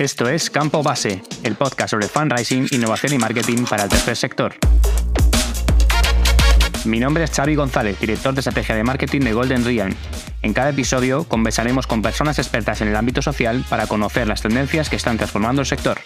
Esto es Campo Base, el podcast sobre fundraising, innovación y marketing para el tercer sector. Mi nombre es Xavi González, director de estrategia de marketing de Golden Rian. En cada episodio conversaremos con personas expertas en el ámbito social para conocer las tendencias que están transformando el sector.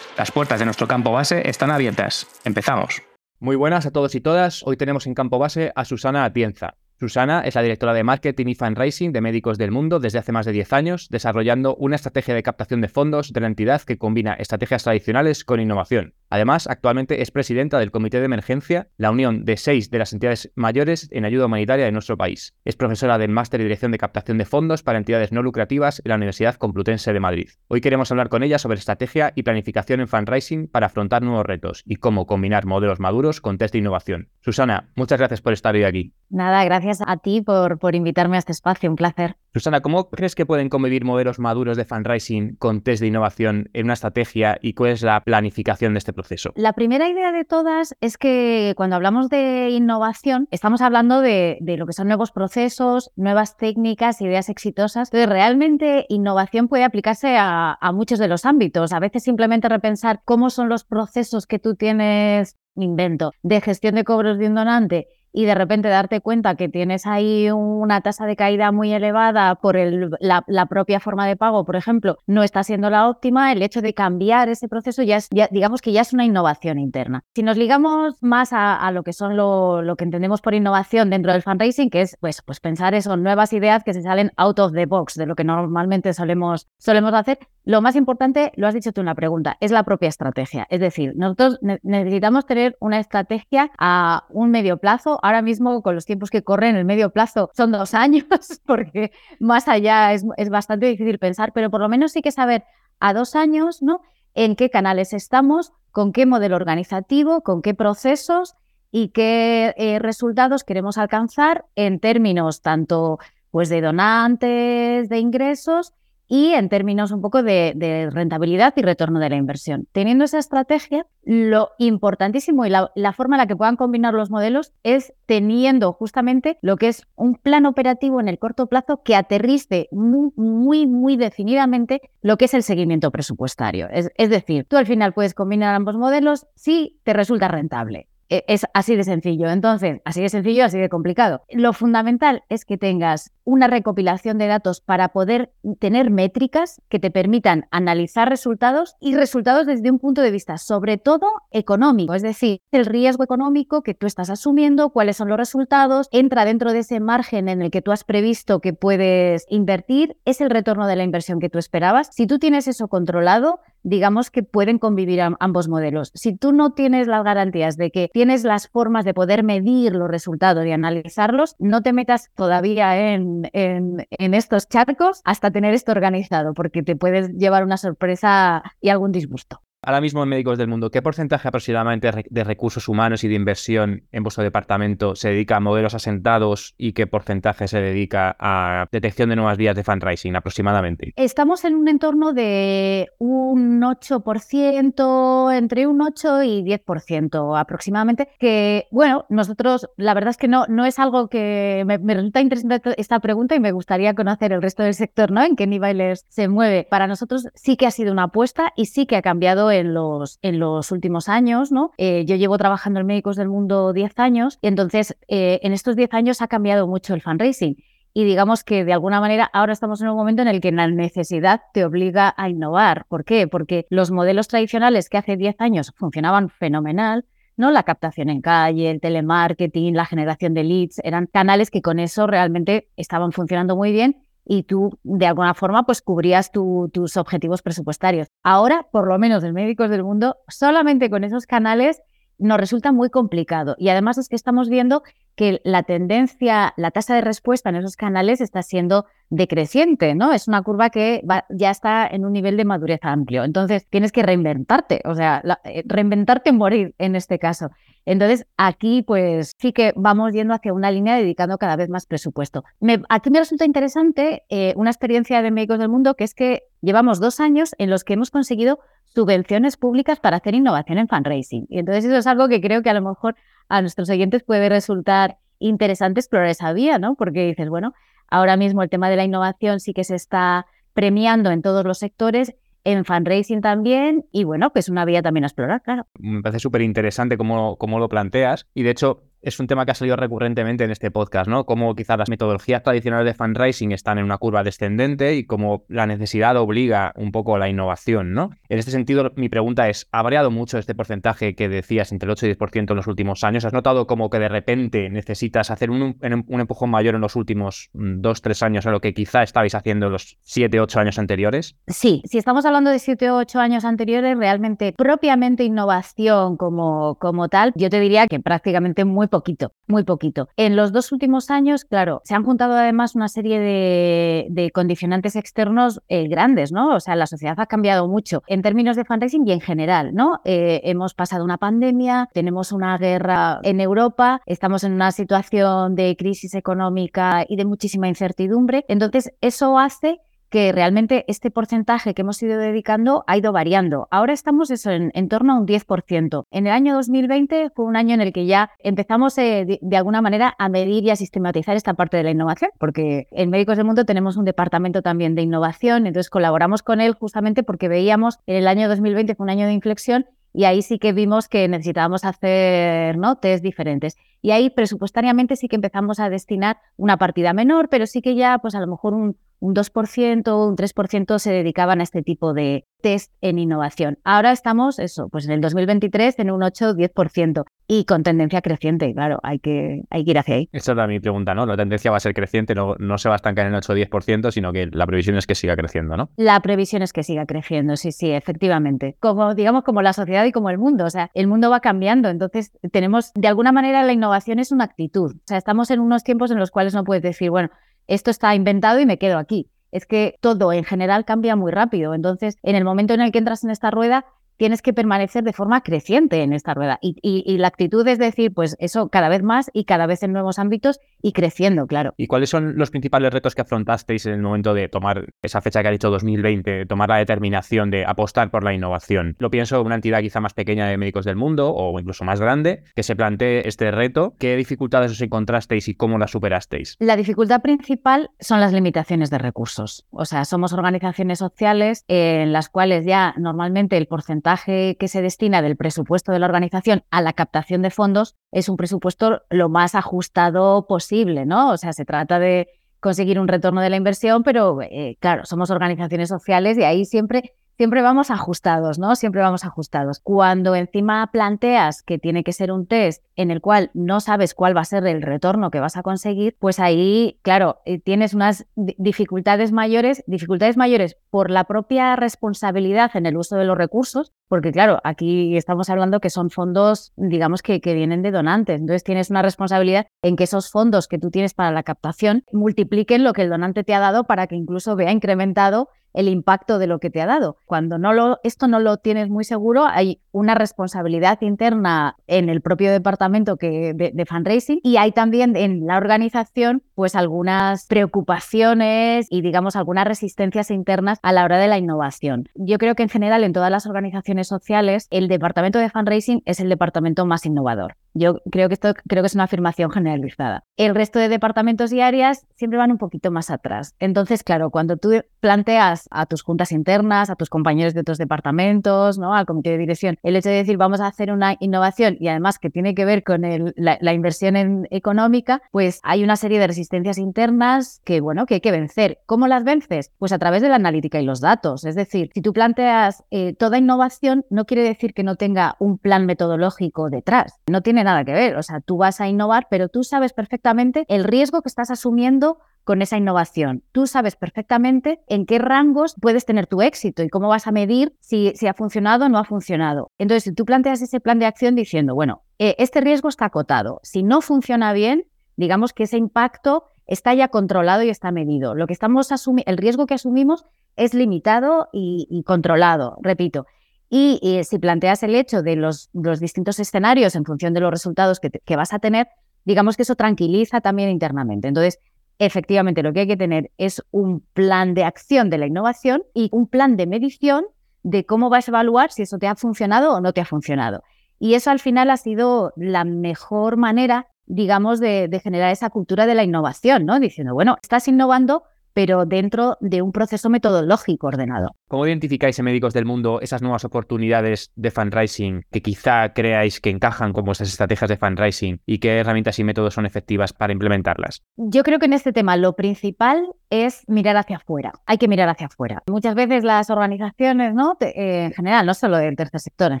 Las puertas de nuestro campo base están abiertas. Empezamos. Muy buenas a todos y todas. Hoy tenemos en campo base a Susana Atienza. Susana es la directora de Marketing y Fundraising de Médicos del Mundo desde hace más de 10 años, desarrollando una estrategia de captación de fondos de la entidad que combina estrategias tradicionales con innovación. Además, actualmente es presidenta del Comité de Emergencia, la unión de seis de las entidades mayores en ayuda humanitaria de nuestro país. Es profesora del Máster y Dirección de Captación de Fondos para Entidades No Lucrativas en la Universidad Complutense de Madrid. Hoy queremos hablar con ella sobre estrategia y planificación en fundraising para afrontar nuevos retos y cómo combinar modelos maduros con test de innovación. Susana, muchas gracias por estar hoy aquí. Nada, gracias a ti por, por invitarme a este espacio, un placer. Susana, ¿cómo crees que pueden convivir modelos maduros de fundraising con test de innovación en una estrategia y cuál es la planificación de este proceso? La primera idea de todas es que cuando hablamos de innovación estamos hablando de, lo que son nuevos procesos, nuevas técnicas, ideas exitosas. Entonces, realmente innovación puede aplicarse a, a muchos de los ámbitos. A veces simplemente repensar cómo son los procesos que tú tienes invento, de gestión de cobros de un donante y de repente darte cuenta que tienes ahí una tasa de caída muy elevada por la, propia forma de pago, por ejemplo, no está siendo la óptima, el hecho de cambiar ese proceso ya es, digamos que ya es una innovación interna. Si nos ligamos más a, lo que son lo, lo, que entendemos por innovación dentro del fundraising, que es pues, pues pensar eso, nuevas ideas que se salen out of the box de lo que normalmente solemos, solemos hacer, lo más importante, lo has dicho tú en la pregunta, es la propia estrategia. Es decir, nosotros necesitamos tener una estrategia a un medio plazo. Ahora mismo, con los tiempos que corren, el medio plazo son dos años, porque más allá es, bastante difícil pensar, pero por lo menos sí que saber a dos años, ¿no? En qué canales estamos, con qué modelo organizativo, con qué procesos y qué eh, resultados queremos alcanzar en términos tanto pues de donantes, de ingresos y en términos un poco de, rentabilidad y retorno de la inversión. Teniendo esa estrategia, lo importantísimo y la, forma en la que puedan combinar los modelos es teniendo justamente lo que es un plan operativo en el corto plazo que aterrice muy, muy, muy definidamente lo que es el seguimiento presupuestario. Es, es decir, tú al final puedes combinar ambos modelos si te resulta rentable. E, es así de sencillo. Entonces, así de sencillo, así de complicado. Lo fundamental es que tengas una recopilación de datos para poder tener métricas que te permitan analizar resultados y resultados desde un punto de vista sobre todo económico, es decir, el riesgo económico que tú estás asumiendo, cuáles son los resultados, entra dentro de ese margen en el que tú has previsto que puedes invertir, es el retorno de la inversión que tú esperabas. Si tú tienes eso controlado, digamos que pueden convivir ambos modelos. Si tú no tienes las garantías de que tienes las formas de poder medir los resultados y analizarlos, no te metas todavía en, en, estos charcos hasta tener esto organizado, porque te puedes llevar una sorpresa y algún disgusto. Ahora mismo en Médicos del Mundo, ¿qué porcentaje aproximadamente de recursos humanos y de inversión en vuestro departamento se dedica a modelos asentados y qué porcentaje se dedica a detección de nuevas vías de fundraising aproximadamente? Estamos en un entorno de un 8%, entre un 8 y 10% aproximadamente, que bueno, nosotros la verdad es que no, no es algo que me, resulta interesante esta pregunta y me gustaría conocer el resto del sector, ¿no? En qué niveles se mueve. Para nosotros sí que ha sido una apuesta y sí que ha cambiado en los, en los últimos años, ¿no? Eh, yo llevo trabajando en Médicos del Mundo 10 años y entonces eh, en estos 10 años ha cambiado mucho el fundraising. Y digamos que de alguna manera ahora estamos en un momento en el que la necesidad te obliga a innovar. ¿Por qué? Porque los modelos tradicionales que hace 10 años funcionaban fenomenal, ¿no? La captación en calle, el telemarketing, la generación de leads, eran canales que con eso realmente estaban funcionando muy bien y tú de alguna forma pues cubrías tus objetivos presupuestarios. Ahora, por lo menos en Médicos del Mundo, solamente con esos canales nos resulta muy complicado. Y además es que estamos viendo que la tendencia, la tasa de respuesta en esos canales está siendo decreciente, ¿no? Es una curva que ya está en un nivel de madurez amplio. Entonces, tienes que reinventarte, o sea, eh, reinventarte en morir en este caso. Entonces, aquí pues sí que vamos yendo hacia una línea dedicando cada vez más presupuesto. aquí me resulta interesante eh, una experiencia de Médicos del Mundo que es que llevamos dos años en los que hemos conseguido subvenciones públicas para hacer innovación en fundraising. Y entonces eso es algo que creo que a lo mejor a nuestros oyentes puede resultar interesante explorar esa vía, ¿no? Porque dices, bueno, ahora mismo el tema de la innovación sí que se está premiando en todos los sectores en fundraising también y bueno, que es una vía también a explorar, claro. Me parece súper interesante cómo, cómo lo planteas y de hecho es un tema que ha salido recurrentemente en este podcast, ¿no? Cómo quizás las metodologías tradicionales de fundraising están en una curva descendente y cómo la necesidad obliga un poco a la innovación, ¿no? En este sentido, mi pregunta es, ¿ha variado mucho este porcentaje que decías entre el 8 y 10% en los últimos años? ¿Has notado como que de repente necesitas hacer un, empujón mayor en los últimos 2, mm, 3 años a lo que quizá estabais haciendo los 7, 8 años anteriores? Sí, si estamos hablando de 7 o 8 años anteriores, realmente propiamente innovación como, como tal, yo te diría que prácticamente muy poquito, muy poquito. En los dos últimos años, claro, se han juntado además una serie de, condicionantes externos eh, grandes, ¿no? O sea, la sociedad ha cambiado mucho en términos de fundraising y en general, ¿no? Eh, hemos pasado una pandemia, tenemos una guerra en Europa, estamos en una situación de crisis económica y de muchísima incertidumbre. Entonces, eso hace que realmente este porcentaje que hemos ido dedicando ha ido variando. Ahora estamos en, torno a un 10%. En el año 2020 fue un año en el que ya empezamos eh, de, alguna manera a medir y a sistematizar esta parte de la innovación, porque en Médicos del Mundo tenemos un departamento también de innovación, entonces colaboramos con él justamente porque veíamos en el año 2020 fue un año de inflexión y ahí sí que vimos que necesitábamos hacer ¿no? test diferentes. Y ahí presupuestariamente sí que empezamos a destinar una partida menor, pero sí que ya pues a lo mejor un, un 2%, un 3% se dedicaban a este tipo de test en innovación. Ahora estamos, eso, pues en el 2023 en un 8-10% y con tendencia creciente, claro, hay que, hay que ir hacia ahí. Esa era mi pregunta, ¿no? La tendencia va a ser creciente, no, no se va a estancar en el 8-10%, sino que la previsión es que siga creciendo, ¿no? La previsión es que siga creciendo, sí, sí, efectivamente. Como, digamos, como la sociedad y como el mundo, o sea, el mundo va cambiando, entonces tenemos, de alguna manera, la innovación es una actitud. O sea, estamos en unos tiempos en los cuales no puedes decir, bueno, esto está inventado y me quedo aquí. Es que todo en general cambia muy rápido. Entonces, en el momento en el que entras en esta rueda, tienes que permanecer de forma creciente en esta rueda. Y, la actitud es decir, pues eso cada vez más y cada vez en nuevos ámbitos y creciendo, claro. ¿Y cuáles son los principales retos que afrontasteis en el momento de tomar esa fecha que ha dicho 2020, tomar la determinación de apostar por la innovación? Lo pienso en una entidad quizá más pequeña de médicos del mundo o incluso más grande, que se plantee este reto. ¿Qué dificultades os encontrasteis y cómo las superasteis? La dificultad principal son las limitaciones de recursos. O sea, somos organizaciones sociales en las cuales ya normalmente el porcentaje que se destina del presupuesto de la organización a la captación de fondos es un presupuesto lo más ajustado posible, ¿no? O sea, se trata de conseguir un retorno de la inversión, pero eh, claro, somos organizaciones sociales y ahí siempre siempre vamos ajustados, ¿no? Siempre vamos ajustados. Cuando encima planteas que tiene que ser un test en el cual no sabes cuál va a ser el retorno que vas a conseguir, pues ahí, claro, eh, tienes unas dificultades mayores, dificultades mayores por la propia responsabilidad en el uso de los recursos, porque claro, aquí estamos hablando que son fondos, digamos, que, vienen de donantes. Entonces tienes una responsabilidad en que esos fondos que tú tienes para la captación multipliquen lo que el donante te ha dado para que incluso vea incrementado el impacto de lo que te ha dado. Cuando no lo, esto no lo tienes muy seguro, hay una responsabilidad interna en el propio departamento que, de, fundraising y hay también en la organización pues algunas preocupaciones y digamos algunas resistencias internas a la hora de la innovación. Yo creo que en general en todas las organizaciones sociales el departamento de fundraising es el departamento más innovador. Yo creo que esto creo que es una afirmación generalizada. El resto de departamentos y áreas siempre van un poquito más atrás. Entonces, claro, cuando tú planteas a tus juntas internas, a tus compañeros de otros departamentos, ¿no? al comité de dirección, el hecho de decir vamos a hacer una innovación y además que tiene que ver con la, inversión económica, pues hay una serie de resistencias internas que, bueno, que hay que vencer. ¿Cómo las vences? Pues a través de la analítica y los datos. Es decir, si tú planteas eh, toda innovación, no quiere decir que no tenga un plan metodológico detrás. No tiene nada que ver. O sea, tú vas a innovar, pero tú sabes perfectamente el riesgo que estás asumiendo con esa innovación. Tú sabes perfectamente en qué rangos puedes tener tu éxito y cómo vas a medir si, ha funcionado o no ha funcionado. Entonces, si tú planteas ese plan de acción diciendo, bueno, eh, este riesgo está acotado, si no funciona bien, digamos que ese impacto está ya controlado y está medido. Lo que estamos el riesgo que asumimos es limitado y, controlado, repito. Y, si planteas el hecho de los, distintos escenarios en función de los resultados que, que vas a tener, digamos que eso tranquiliza también internamente. Entonces, efectivamente lo que hay que tener es un plan de acción de la innovación y un plan de medición de cómo vas a evaluar si eso te ha funcionado o no te ha funcionado. Y eso al final ha sido la mejor manera, digamos, de, generar esa cultura de la innovación, ¿no? Diciendo, bueno, estás innovando, pero dentro de un proceso metodológico ordenado. ¿Cómo identificáis en Médicos del Mundo esas nuevas oportunidades de fundraising que quizá creáis que encajan con vuestras estrategias de fundraising y qué herramientas y métodos son efectivas para implementarlas? Yo creo que en este tema lo principal es mirar hacia afuera. Hay que mirar hacia afuera. Muchas veces las organizaciones, ¿no? Eh, en general, no solo del tercer sector, en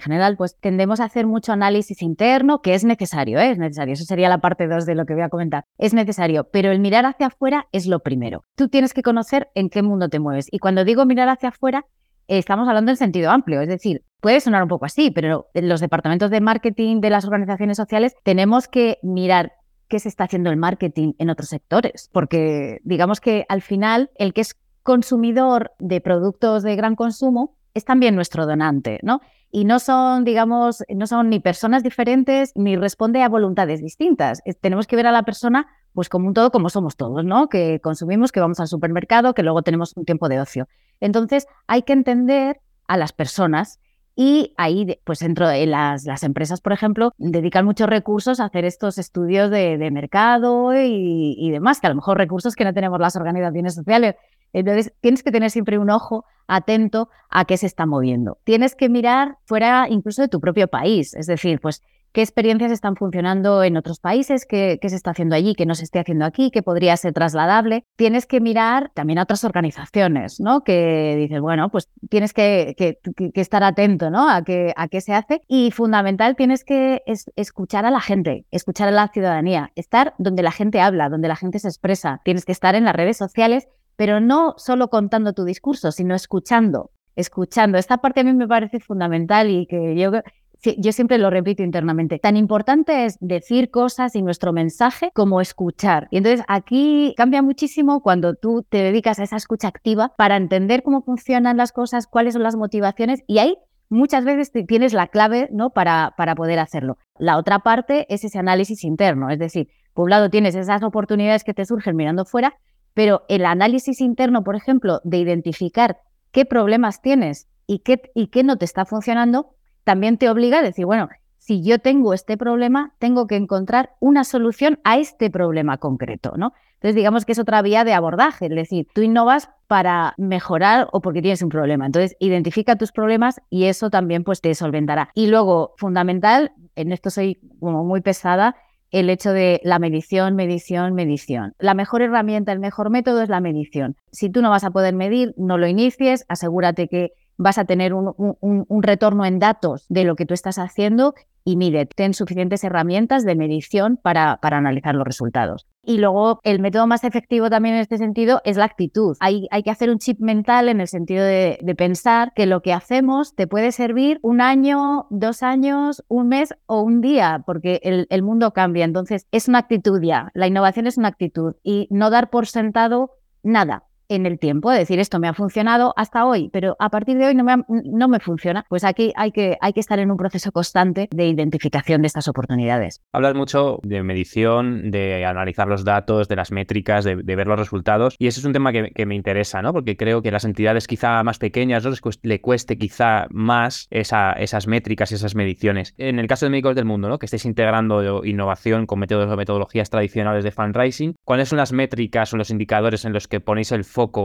general, pues tendemos a hacer mucho análisis interno, que es necesario, ¿eh? es necesario. Eso sería la parte 2 de lo que voy a comentar. Es necesario, pero el mirar hacia afuera es lo primero. Tú tienes que conocer en qué mundo te mueves. Y cuando digo mirar hacia afuera, estamos hablando en sentido amplio, es decir, puede sonar un poco así, pero los departamentos de marketing de las organizaciones sociales tenemos que mirar qué se está haciendo el marketing en otros sectores, porque digamos que al final el que es consumidor de productos de gran consumo es también nuestro donante, ¿no? Y no son, digamos, no son ni personas diferentes ni responde a voluntades distintas. tenemos que ver a la persona pues como un todo como somos todos, ¿no? Que consumimos, que vamos al supermercado, que luego tenemos un tiempo de ocio. Entonces, hay que entender a las personas y ahí, pues dentro de las, las empresas, por ejemplo, dedican muchos recursos a hacer estos estudios de, mercado y, y, demás, que a lo mejor recursos que no tenemos las organizaciones sociales. Entonces, tienes que tener siempre un ojo atento a qué se está moviendo. Tienes que mirar fuera incluso de tu propio país, es decir, pues qué experiencias están funcionando en otros países, qué, se está haciendo allí, qué no se esté haciendo aquí, qué podría ser trasladable. Tienes que mirar también a otras organizaciones, ¿no? Que dices, bueno, pues tienes que, estar atento, ¿no? A qué, a qué se hace. Y fundamental, tienes que escuchar a la gente, escuchar a la ciudadanía, estar donde la gente habla, donde la gente se expresa. Tienes que estar en las redes sociales, pero no solo contando tu discurso, sino escuchando, escuchando. Esta parte a mí me parece fundamental y que yo yo siempre lo repito internamente. Tan importante es decir cosas y nuestro mensaje como escuchar. Y entonces aquí cambia muchísimo cuando tú te dedicas a esa escucha activa para entender cómo funcionan las cosas, cuáles son las motivaciones y ahí muchas veces tienes la clave ¿no? para, para poder hacerlo. La otra parte es ese análisis interno, es decir, por un lado tienes esas oportunidades que te surgen mirando fuera, pero el análisis interno, por ejemplo, de identificar qué problemas tienes y qué, y qué no te está funcionando, también te obliga a decir, bueno, si yo tengo este problema, tengo que encontrar una solución a este problema concreto, ¿no? Entonces, digamos que es otra vía de abordaje, es decir, tú innovas para mejorar o porque tienes un problema. Entonces, identifica tus problemas y eso también pues te solventará. Y luego, fundamental, en esto soy como muy pesada, el hecho de la medición, medición, medición. La mejor herramienta, el mejor método es la medición. Si tú no vas a poder medir, no lo inicies, asegúrate que vas a tener un, retorno en datos de lo que tú estás haciendo y mire, ten suficientes herramientas de medición para, para, analizar los resultados. Y luego el método más efectivo también en este sentido es la actitud. Hay, hay que hacer un chip mental en el sentido de, pensar que lo que hacemos te puede servir un año, dos años, un mes o un día, porque el, el mundo cambia. Entonces es una actitud ya. La innovación es una actitud y no dar por sentado nada en el tiempo, decir, esto me ha funcionado hasta hoy, pero a partir de hoy no me, no me funciona, pues aquí hay que, hay que estar en un proceso constante de identificación de estas oportunidades. Hablas mucho de medición, de analizar los datos, de las métricas, de, ver los resultados, y ese es un tema que, me interesa, ¿no? Porque creo que las entidades quizá más pequeñas ¿no? le cueste quizá más esa, esas métricas y esas mediciones. En el caso de Médicos del Mundo, ¿no? Que estéis integrando innovación con métodos o metodologías tradicionales de fundraising, ¿cuáles son las métricas o los indicadores en los que ponéis el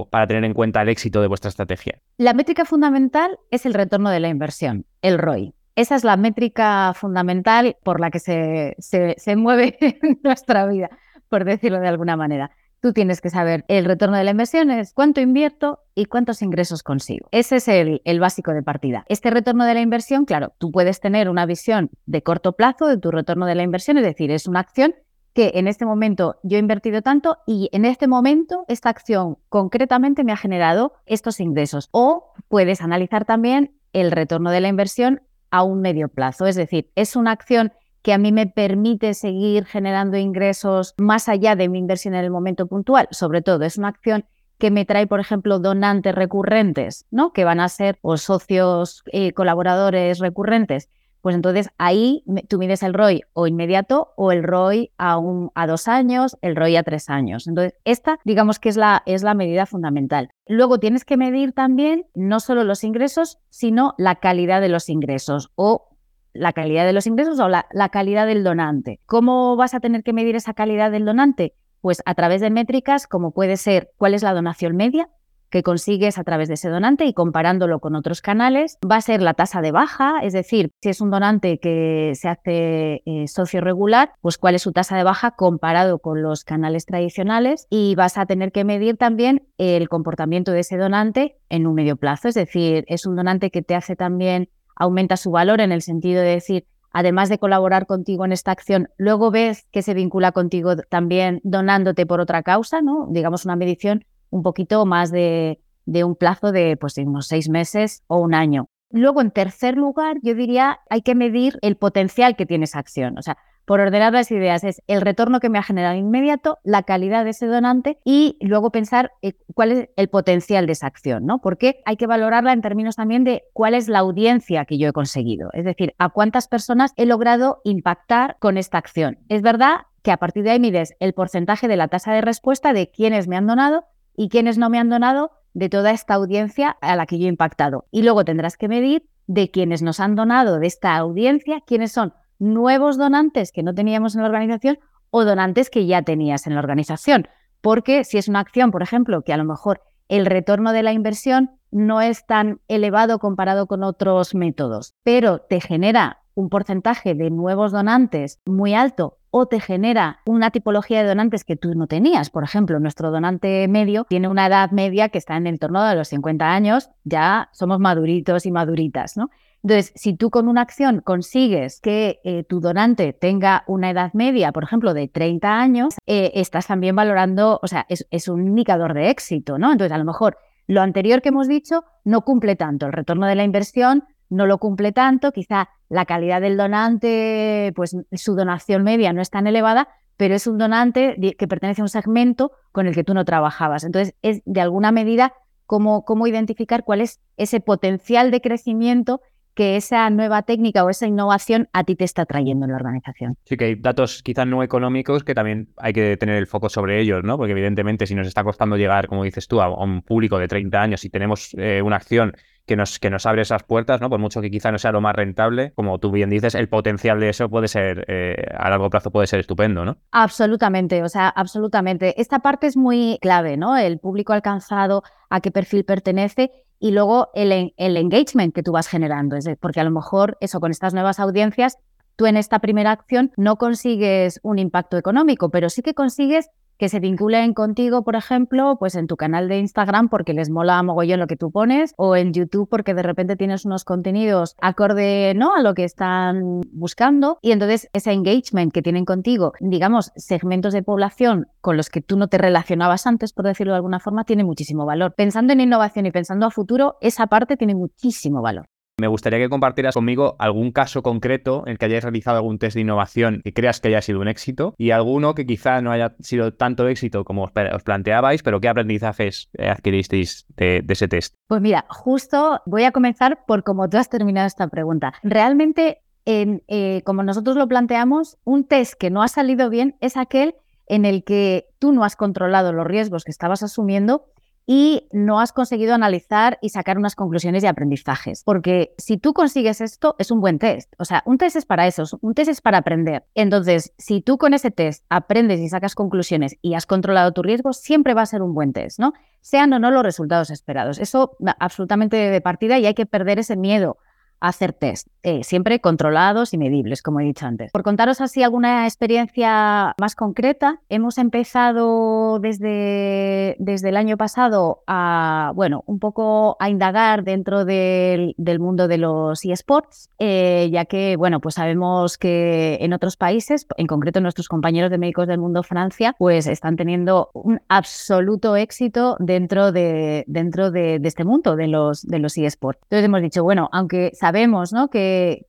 para tener en cuenta el éxito de vuestra estrategia? La métrica fundamental es el retorno de la inversión, el ROI. Esa es la métrica fundamental por la que se, se, mueve nuestra vida, por decirlo de alguna manera. Tú tienes que saber el retorno de la inversión es cuánto invierto y cuántos ingresos consigo. Ese es el, el, básico de partida. Este retorno de la inversión, claro, tú puedes tener una visión de corto plazo de tu retorno de la inversión, es decir, es una acción que en este momento yo he invertido tanto y en este momento esta acción concretamente me ha generado estos ingresos. O puedes analizar también el retorno de la inversión a un medio plazo, es decir, es una acción que a mí me permite seguir generando ingresos más allá de mi inversión en el momento puntual. Sobre todo, es una acción que me trae, por ejemplo, donantes recurrentes, ¿no? Que van a ser o socios, eh, colaboradores recurrentes pues entonces ahí tú mides el ROI o inmediato o el ROI a, un, a dos años, el ROI a tres años. Entonces, esta digamos que es la, es la medida fundamental. Luego tienes que medir también no solo los ingresos, sino la calidad de los ingresos o la calidad de los ingresos o la, la calidad del donante. ¿Cómo vas a tener que medir esa calidad del donante? Pues a través de métricas como puede ser cuál es la donación media, que consigues a través de ese donante y comparándolo con otros canales. Va a ser la tasa de baja, es decir, si es un donante que se hace eh, socio regular, pues cuál es su tasa de baja comparado con los canales tradicionales y vas a tener que medir también el comportamiento de ese donante en un medio plazo, es decir, es un donante que te hace también, aumenta su valor en el sentido de decir, además de colaborar contigo en esta acción, luego ves que se vincula contigo también donándote por otra causa, ¿no? Digamos una medición un poquito más de, un plazo de pues, seis meses o un año. Luego, en tercer lugar, yo diría, hay que medir el potencial que tiene esa acción. O sea, por ordenar las ideas, es el retorno que me ha generado inmediato, la calidad de ese donante y luego pensar eh, cuál es el potencial de esa acción, ¿no? Porque hay que valorarla en términos también de cuál es la audiencia que yo he conseguido, es decir, a cuántas personas he logrado impactar con esta acción. Es verdad que a partir de ahí mides el porcentaje de la tasa de respuesta de quienes me han donado y quienes no me han donado de toda esta audiencia a la que yo he impactado. Y luego tendrás que medir de quienes nos han donado de esta audiencia, quiénes son nuevos donantes que no teníamos en la organización o donantes que ya tenías en la organización. Porque si es una acción, por ejemplo, que a lo mejor el retorno de la inversión no es tan elevado comparado con otros métodos, pero te genera un porcentaje de nuevos donantes muy alto o te genera una tipología de donantes que tú no tenías. Por ejemplo, nuestro donante medio tiene una edad media que está en el torno de los 50 años, ya somos maduritos y maduritas, ¿no? Entonces, si tú con una acción consigues que eh, tu donante tenga una edad media, por ejemplo, de 30 años, eh, estás también valorando, o sea, es, es un indicador de éxito, ¿no? Entonces, a lo mejor lo anterior que hemos dicho no cumple tanto. El retorno de la inversión no lo cumple tanto, quizá la calidad del donante, pues su donación media no es tan elevada, pero es un donante que pertenece a un segmento con el que tú no trabajabas. Entonces, es de alguna medida cómo, cómo identificar cuál es ese potencial de crecimiento que esa nueva técnica o esa innovación a ti te está trayendo en la organización. Sí, que hay datos quizás no económicos que también hay que tener el foco sobre ellos, ¿no? Porque evidentemente si nos está costando llegar, como dices tú, a, un público de 30 años y tenemos eh, una acción que nos, que nos abre esas puertas, ¿no? Por mucho que quizá no sea lo más rentable, como tú bien dices, el potencial de eso puede ser, eh, a largo plazo puede ser estupendo, ¿no? Absolutamente, o sea, absolutamente. Esta parte es muy clave, ¿no? El público alcanzado, a qué perfil pertenece y luego el, el engagement que tú vas generando, porque a lo mejor eso con estas nuevas audiencias tú en esta primera acción no consigues un impacto económico, pero sí que consigues que se vinculen contigo, por ejemplo, pues en tu canal de Instagram porque les mola mogollón lo que tú pones o en YouTube porque de repente tienes unos contenidos acorde ¿no? a lo que están buscando y entonces ese engagement que tienen contigo, digamos, segmentos de población con los que tú no te relacionabas antes, por decirlo de alguna forma, tiene muchísimo valor. Pensando en innovación y pensando a futuro, esa parte tiene muchísimo valor. Me gustaría que compartieras conmigo algún caso concreto en el que hayáis realizado algún test de innovación que creas que haya sido un éxito y alguno que quizá no haya sido tanto éxito como os planteabais, pero qué aprendizajes adquiristeis de, ese test. Pues mira, justo voy a comenzar por cómo tú has terminado esta pregunta. Realmente, eh, como nosotros lo planteamos, un test que no ha salido bien es aquel en el que tú no has controlado los riesgos que estabas asumiendo y no has conseguido analizar y sacar unas conclusiones y aprendizajes. Porque si tú consigues esto, es un buen test. O sea, un test es para eso, un test es para aprender. Entonces, si tú con ese test aprendes y sacas conclusiones y has controlado tu riesgo, siempre va a ser un buen test, ¿no? Sean o no los resultados esperados. Eso absolutamente de partida y hay que perder ese miedo hacer test, eh, siempre controlados y medibles, como he dicho antes. Por contaros así alguna experiencia más concreta, hemos empezado desde, desde el año pasado a, bueno, un poco a indagar dentro del, mundo de los eSports, eh, ya que, bueno, pues sabemos que en otros países, en concreto nuestros compañeros de médicos del mundo Francia, pues están teniendo un absoluto éxito dentro de, dentro de, este mundo de los, de los eSports. Entonces hemos dicho, bueno, aunque sabemos sabemos que,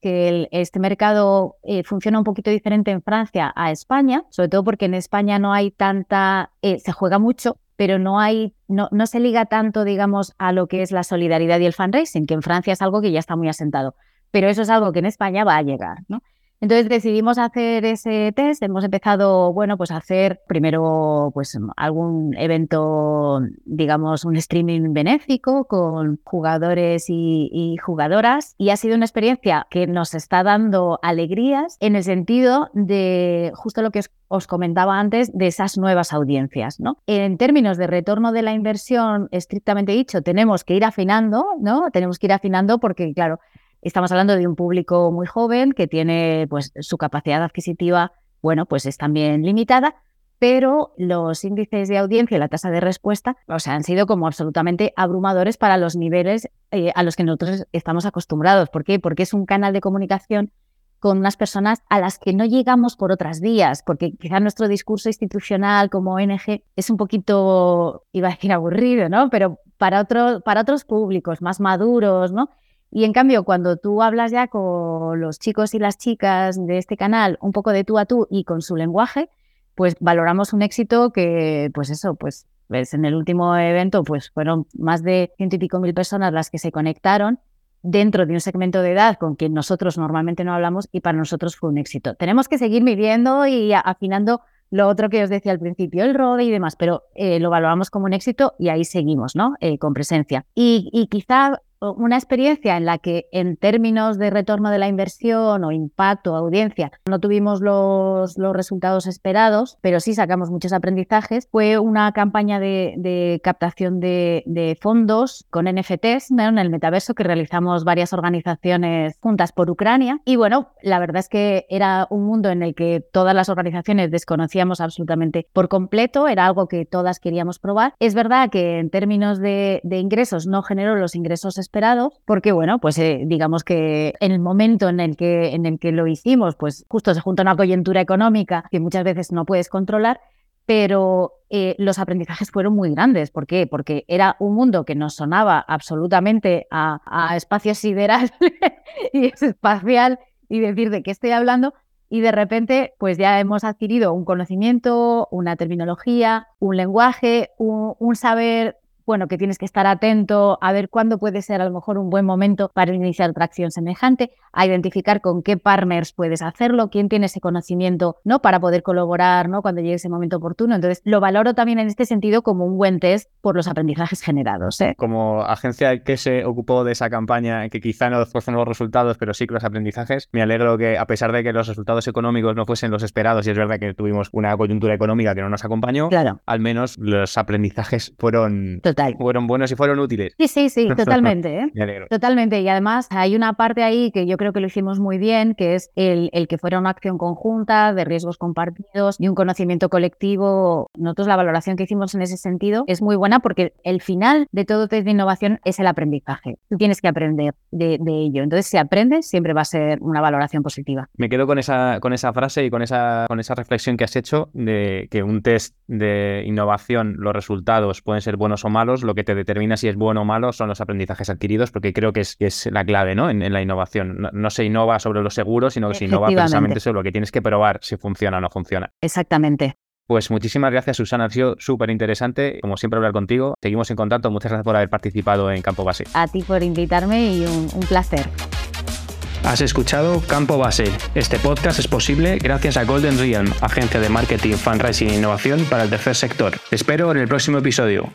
este mercado eh, funciona un poquito diferente en Francia a España, sobre todo porque en España no hay tanta, eh, se juega mucho, pero no hay, no, no se liga tanto, digamos, a lo que es la solidaridad y el fundraising, que en Francia es algo que ya está muy asentado. Pero eso es algo que en España va a llegar, ¿no? Entonces decidimos hacer ese test. Hemos empezado, bueno, pues a hacer primero pues algún evento, digamos, un streaming benéfico con jugadores y, jugadoras. Y ha sido una experiencia que nos está dando alegrías en el sentido de justo lo que os, comentaba antes de esas nuevas audiencias, ¿no? En términos de retorno de la inversión, estrictamente dicho, tenemos que ir afinando, ¿no? Tenemos que ir afinando porque, claro, Estamos hablando de un público muy joven que tiene pues su capacidad adquisitiva, bueno, pues es también limitada, pero los índices de audiencia y la tasa de respuesta, o sea, han sido como absolutamente abrumadores para los niveles eh, a los que nosotros estamos acostumbrados. ¿Por qué? Porque es un canal de comunicación con unas personas a las que no llegamos por otras vías, porque quizá nuestro discurso institucional como ONG es un poquito, iba a decir aburrido, ¿no? Pero para, otro, para otros públicos más maduros, ¿no? Y en cambio, cuando tú hablas ya con los chicos y las chicas de este canal, un poco de tú a tú y con su lenguaje, pues valoramos un éxito que, pues eso, pues ves, en el último evento, pues fueron más de ciento y pico mil personas las que se conectaron dentro de un segmento de edad con quien nosotros normalmente no hablamos y para nosotros fue un éxito. Tenemos que seguir midiendo y afinando lo otro que os decía al principio, el rode y demás, pero eh, lo valoramos como un éxito y ahí seguimos, ¿no? Eh, con presencia. Y, y, quizá una experiencia en la que en términos de retorno de la inversión o impacto, audiencia, no tuvimos los, los resultados esperados, pero sí sacamos muchos aprendizajes, fue una campaña de, captación de, fondos con NFTs en el metaverso que realizamos varias organizaciones juntas por Ucrania. Y bueno, la verdad es que era un mundo en el que todas las organizaciones desconocíamos absolutamente por completo, era algo que todas queríamos probar. Es verdad que en términos de, de ingresos no generó los ingresos esperados, porque bueno, pues eh, digamos que en el momento en el que, en el que lo hicimos, pues justo se junta una coyuntura económica que muchas veces no puedes controlar, pero eh, los aprendizajes fueron muy grandes. ¿Por qué? Porque era un mundo que nos sonaba absolutamente a, a espacio sideral y espacial y decir de qué estoy hablando. Y de repente, pues ya hemos adquirido un conocimiento, una terminología, un lenguaje, un saber bueno, que tienes que estar atento a ver cuándo puede ser a lo mejor un buen momento para iniciar tracción semejante, a identificar con qué partners puedes hacerlo, quién tiene ese conocimiento, ¿no? Para poder colaborar, ¿no? Cuando llegue ese momento oportuno. Entonces, lo valoro también en este sentido como un buen test por los aprendizajes generados. ¿eh? Como agencia que se ocupó de esa campaña, que quizá no fuesen los resultados, pero sí que los aprendizajes, me alegro que a pesar de que los resultados económicos no fuesen los esperados, y es verdad que tuvimos una coyuntura económica que no nos acompañó, claro. al menos los aprendizajes fueron fueron buenos y fueron útiles. Sí, sí, sí, totalmente. ¿eh? Totalmente. Y además hay una parte ahí que yo creo que lo hicimos muy bien, que es el, el que fuera una acción conjunta, de riesgos compartidos y un conocimiento colectivo. Nosotros la valoración que hicimos en ese sentido es muy buena porque el final de todo test de innovación es el aprendizaje. Tú tienes que aprender de, de ello. Entonces, si aprendes, siempre va a ser una valoración positiva. Me quedo con esa, con esa frase y con esa, con esa reflexión que has hecho de que un test de innovación, los resultados pueden ser buenos o malos, lo que te determina si es bueno o malo son los aprendizajes adquiridos, porque creo que es, es la clave ¿no? en, la innovación. No, se innova sobre lo seguro, sino que se innova precisamente sobre lo que tienes que probar si funciona o no funciona. Exactamente. Pues muchísimas gracias, Susana. Ha sido súper interesante, como siempre, hablar contigo. Seguimos en contacto. Muchas gracias por haber participado en Campo Base. A ti por invitarme y un, un placer. Has escuchado Campo Base. Este podcast es posible gracias a Golden Realm, agencia de marketing, fundraising e innovación para el tercer sector. Te espero en el próximo episodio.